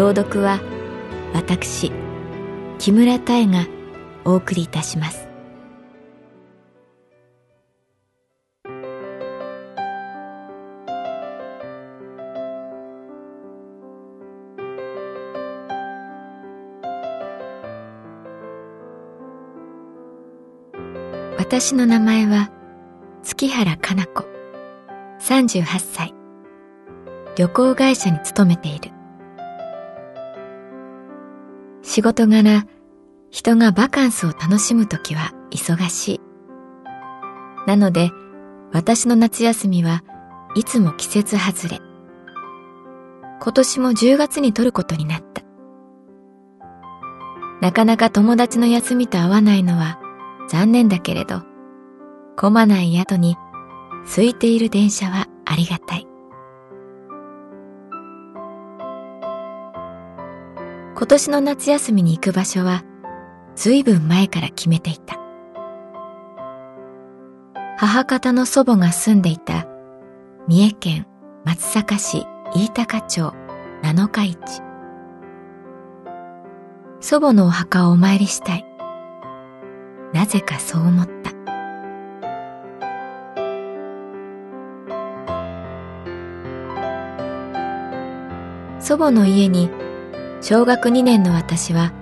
朗読は私木村多江がお送りいたします。私の名前は月原かな子38歳。旅行会社に勤めている。仕事柄人がバカンスを楽しむときは忙しい。なので私の夏休みはいつも季節外れ。今年も10月に取ることになった。なかなか友達の休みと合わないのは残念だけれど、混まない宿に空いている電車はありがたい。今年の夏休みに行く場所は随分前から決めていた。母方の祖母が住んでいた三重県松阪市飯高町七日市。祖母のお墓をお参りしたい。なぜかそう思った。祖母の家に小学2年の私は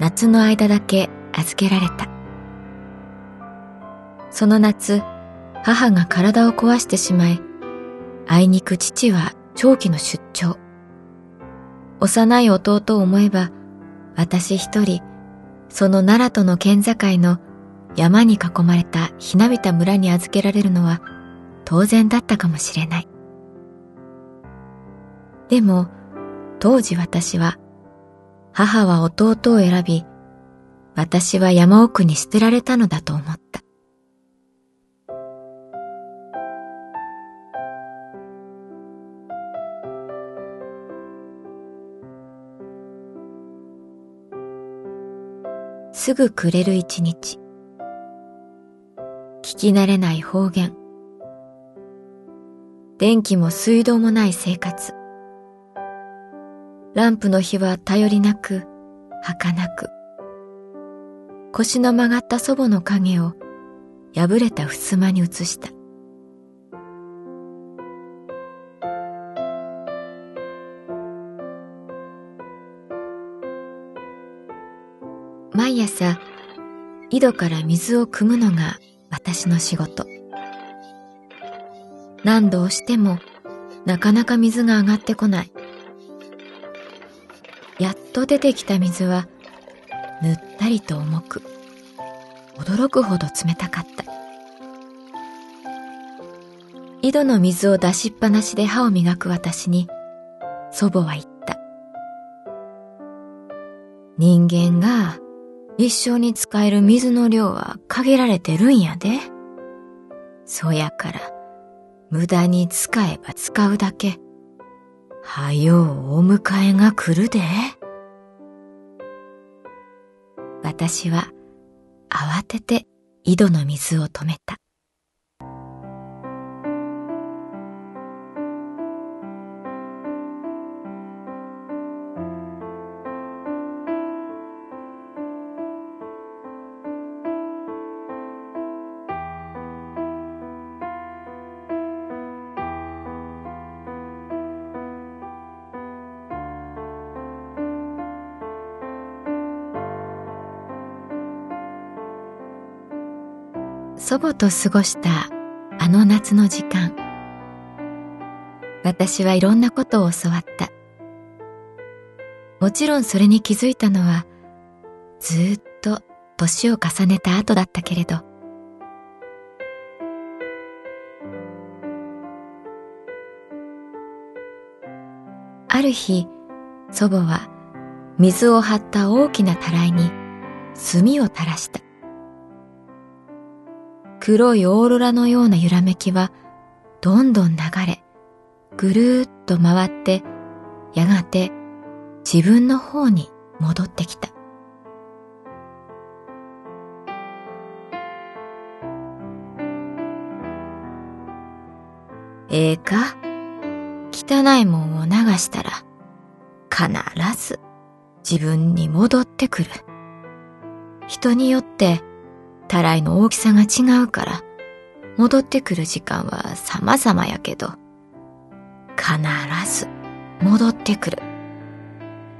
夏の間だけ預けられた。その夏、母が体を壊してしまい、あいにく父は長期の出張。幼い弟を思えば、私一人その奈良との県境の山に囲まれたひなびた村に預けられるのは当然だったかもしれない。でも当時私は母は弟を選び私は山奥に捨てられたのだと思った。すぐ暮れる一日。聞き慣れない方言。電気も水道もない生活。ランプの火は頼りなく、儚く。腰の曲がった祖母の影を破れた襖に移した。毎朝井戸から水を汲むのが私の仕事何度押してもなかなか水が上がってこないと出てきた水はぬったりと重く驚くほど冷たかった井戸の水を出しっぱなしで歯を磨く私に祖母は言った人間が一生に使える水の量は限られてるんやで。そやから、無駄に使えば使うだけ、はようお迎えが来るで。私は慌てて井戸の水を止めた。祖母と過ごしたあの夏の時間。私はいろんなことを教わった。もちろんそれに気づいたのはずっと年を重ねた後だったけれど。ある日祖母は水を張った大きなたらいに炭を垂らした。黒いオーロラのような揺らめきはどんどん流れぐるーっと回ってやがて自分の方に戻ってきたええか？汚いもんを流したら必ず自分に戻ってくる。人によってたらいの大きさが違うから戻ってくる時間は様々やけど必ず戻ってくる。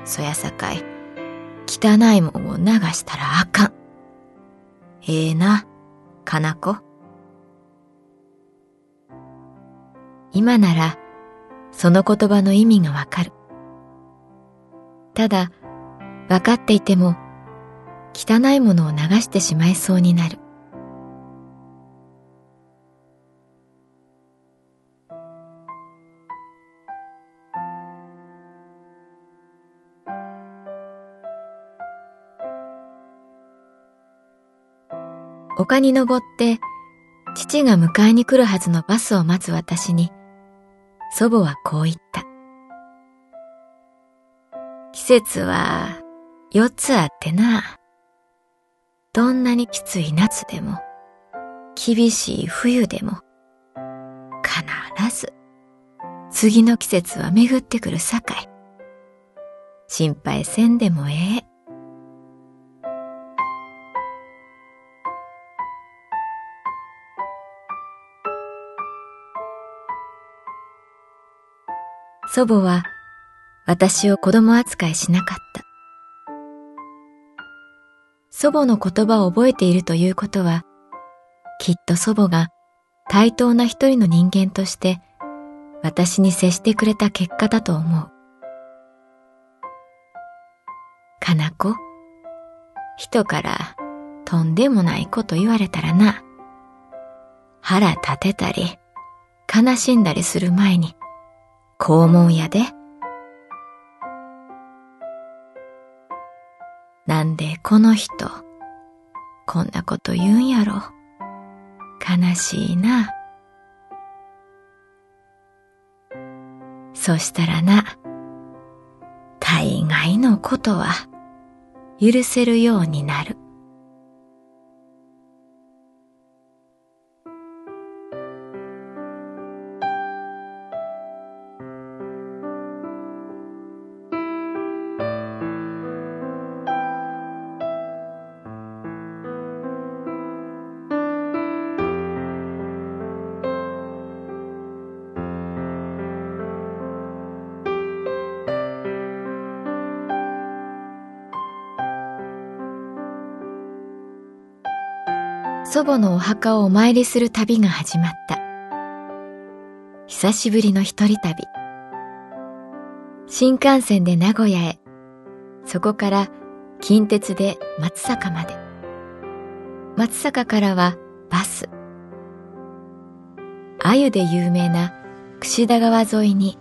そやさかい汚いもんを流したらあかん。ええな、かなこ。今ならその言葉の意味がわかる。ただ、わかっていても汚いものを流してしまいそうになる。丘に登って父が迎えに来るはずのバスを待つ私に祖母はこう言った。季節は四つあってな。どんなにきつい夏でも、厳しい冬でも、必ず次の季節は巡ってくるさかい。心配せんでもええ。祖母は私を子供扱いしなかった。祖母の言葉を覚えているということは、きっと祖母が対等な一人の人間として私に接してくれた結果だと思う。かな子、人からとんでもないこと言われたらな、腹立てたり悲しんだりする前に肛門やで。なんでこの人、こんなこと言うんやろ。悲しいな。そしたらな、大概のことは許せるようになる。祖母のお墓をお参りする旅が始まった。久しぶりの一人旅。新幹線で名古屋へ、そこから近鉄で松坂まで。松坂からはバス。鮎で有名な櫛田川沿いに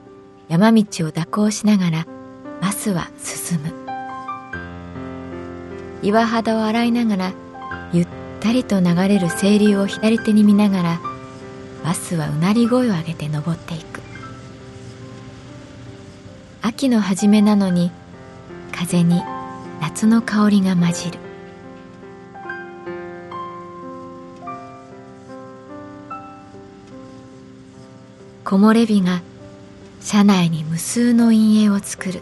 山道を蛇行しながらバスは進む。岩肌を洗いながらゆったりと流れる清流を左手に見ながらバスはうなり声を上げて登っていく。秋の初めなのに風に夏の香りが混じる。木漏れ日が車内に無数の陰影を作る。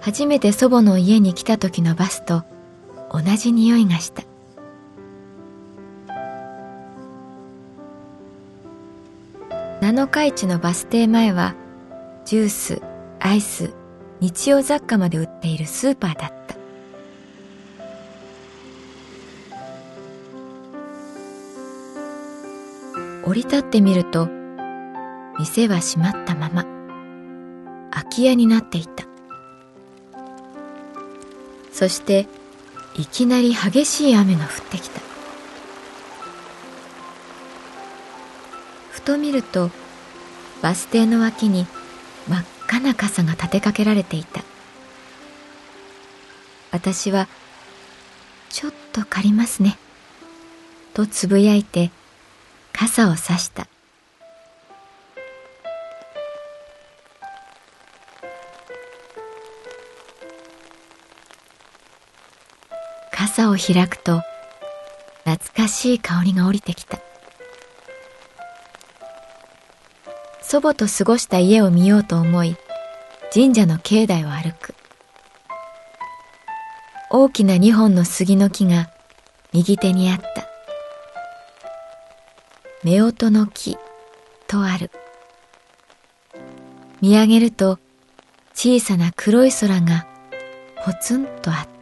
初めて祖母の家に来た時のバスと同じ匂いがした。七日市のバス停前はジュースアイス日用雑貨まで売っているスーパーだった。降り立ってみると店は閉まったまま空き家になっていた。そしていきなり激しい雨が降ってきた。ふと見ると、バス停の脇に真っ赤な傘が立てかけられていた。私は、ちょっと借りますね。とつぶやいて、傘をさした。傘を開くと懐かしい香りが降りてきた。祖母と過ごした家を見ようと思い神社の境内を歩く。大きな二本の杉の木が右手にあった。夫婦の木とある。見上げると小さな黒い空がポツンとあった。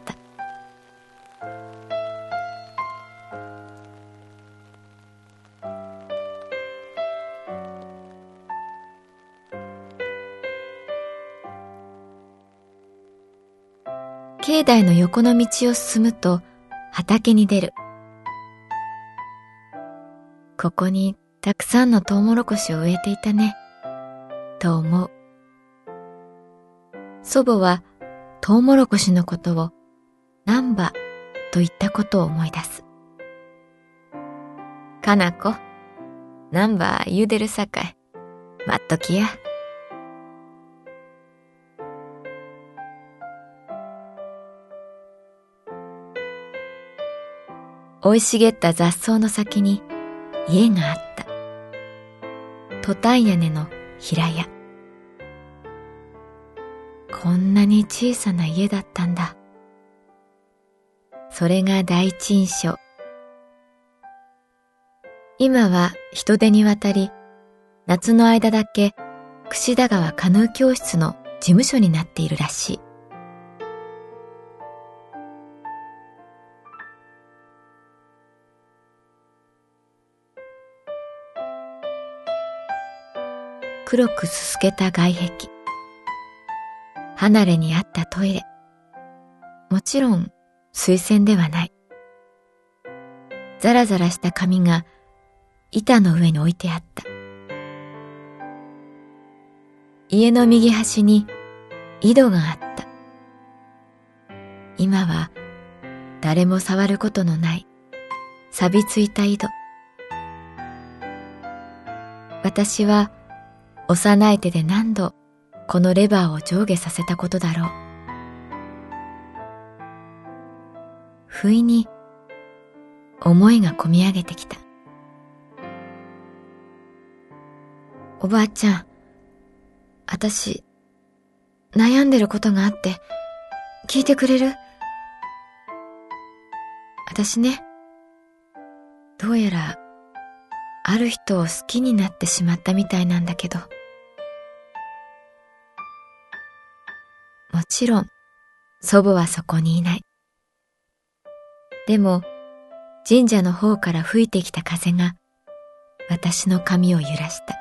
境内の横の道を進むと畑に出る。ここにたくさんのトウモロコシを植えていたね、と思う。祖母はトウモロコシのことを南波と言ったことを思い出す。かなこ、南波言うでるさかい、待っときや。生い茂った雑草の先に家があった。トタン屋根の平屋。こんなに小さな家だったんだ。それが第一印象。今は人手に渡り、夏の間だけ櫛田川カヌー教室の事務所になっているらしい。黒くすすけた外壁。離れにあったトイレ。もちろん水洗ではない。ザラザラした紙が板の上に置いてあった。家の右端に井戸があった。今は誰も触ることのない錆びついた井戸。私は幼い手で何度このレバーを上下させたことだろう。不意に思いがこみ上げてきた。おばあちゃん、あたし、悩んでることがあって、聞いてくれる？あたしね、どうやら、ある人を好きになってしまったみたいなんだけど。もちろん、祖母はそこにいない。でも、神社の方から吹いてきた風が、私の髪を揺らした。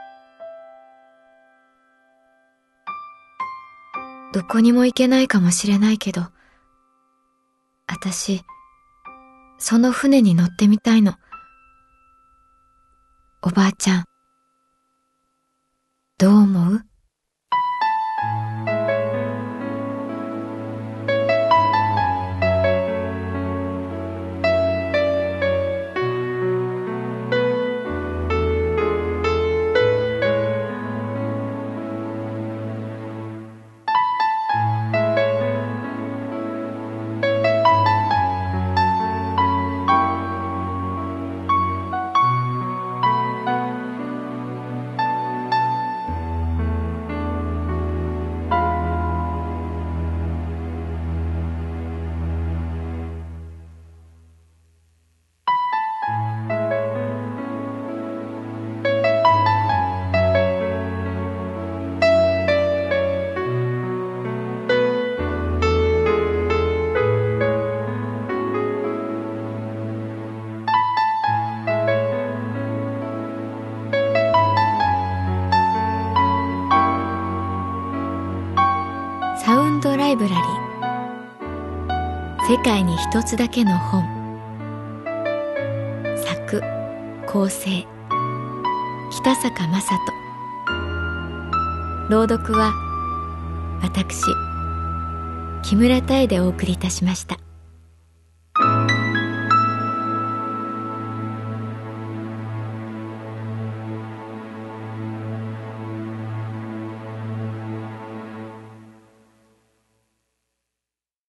どこにも行けないかもしれないけど、あたし、その船に乗ってみたいの。おばあちゃん、どう思う？世界に一つだけの本。作構成。北坂雅人。朗読は私木村多江でお送りいたしました。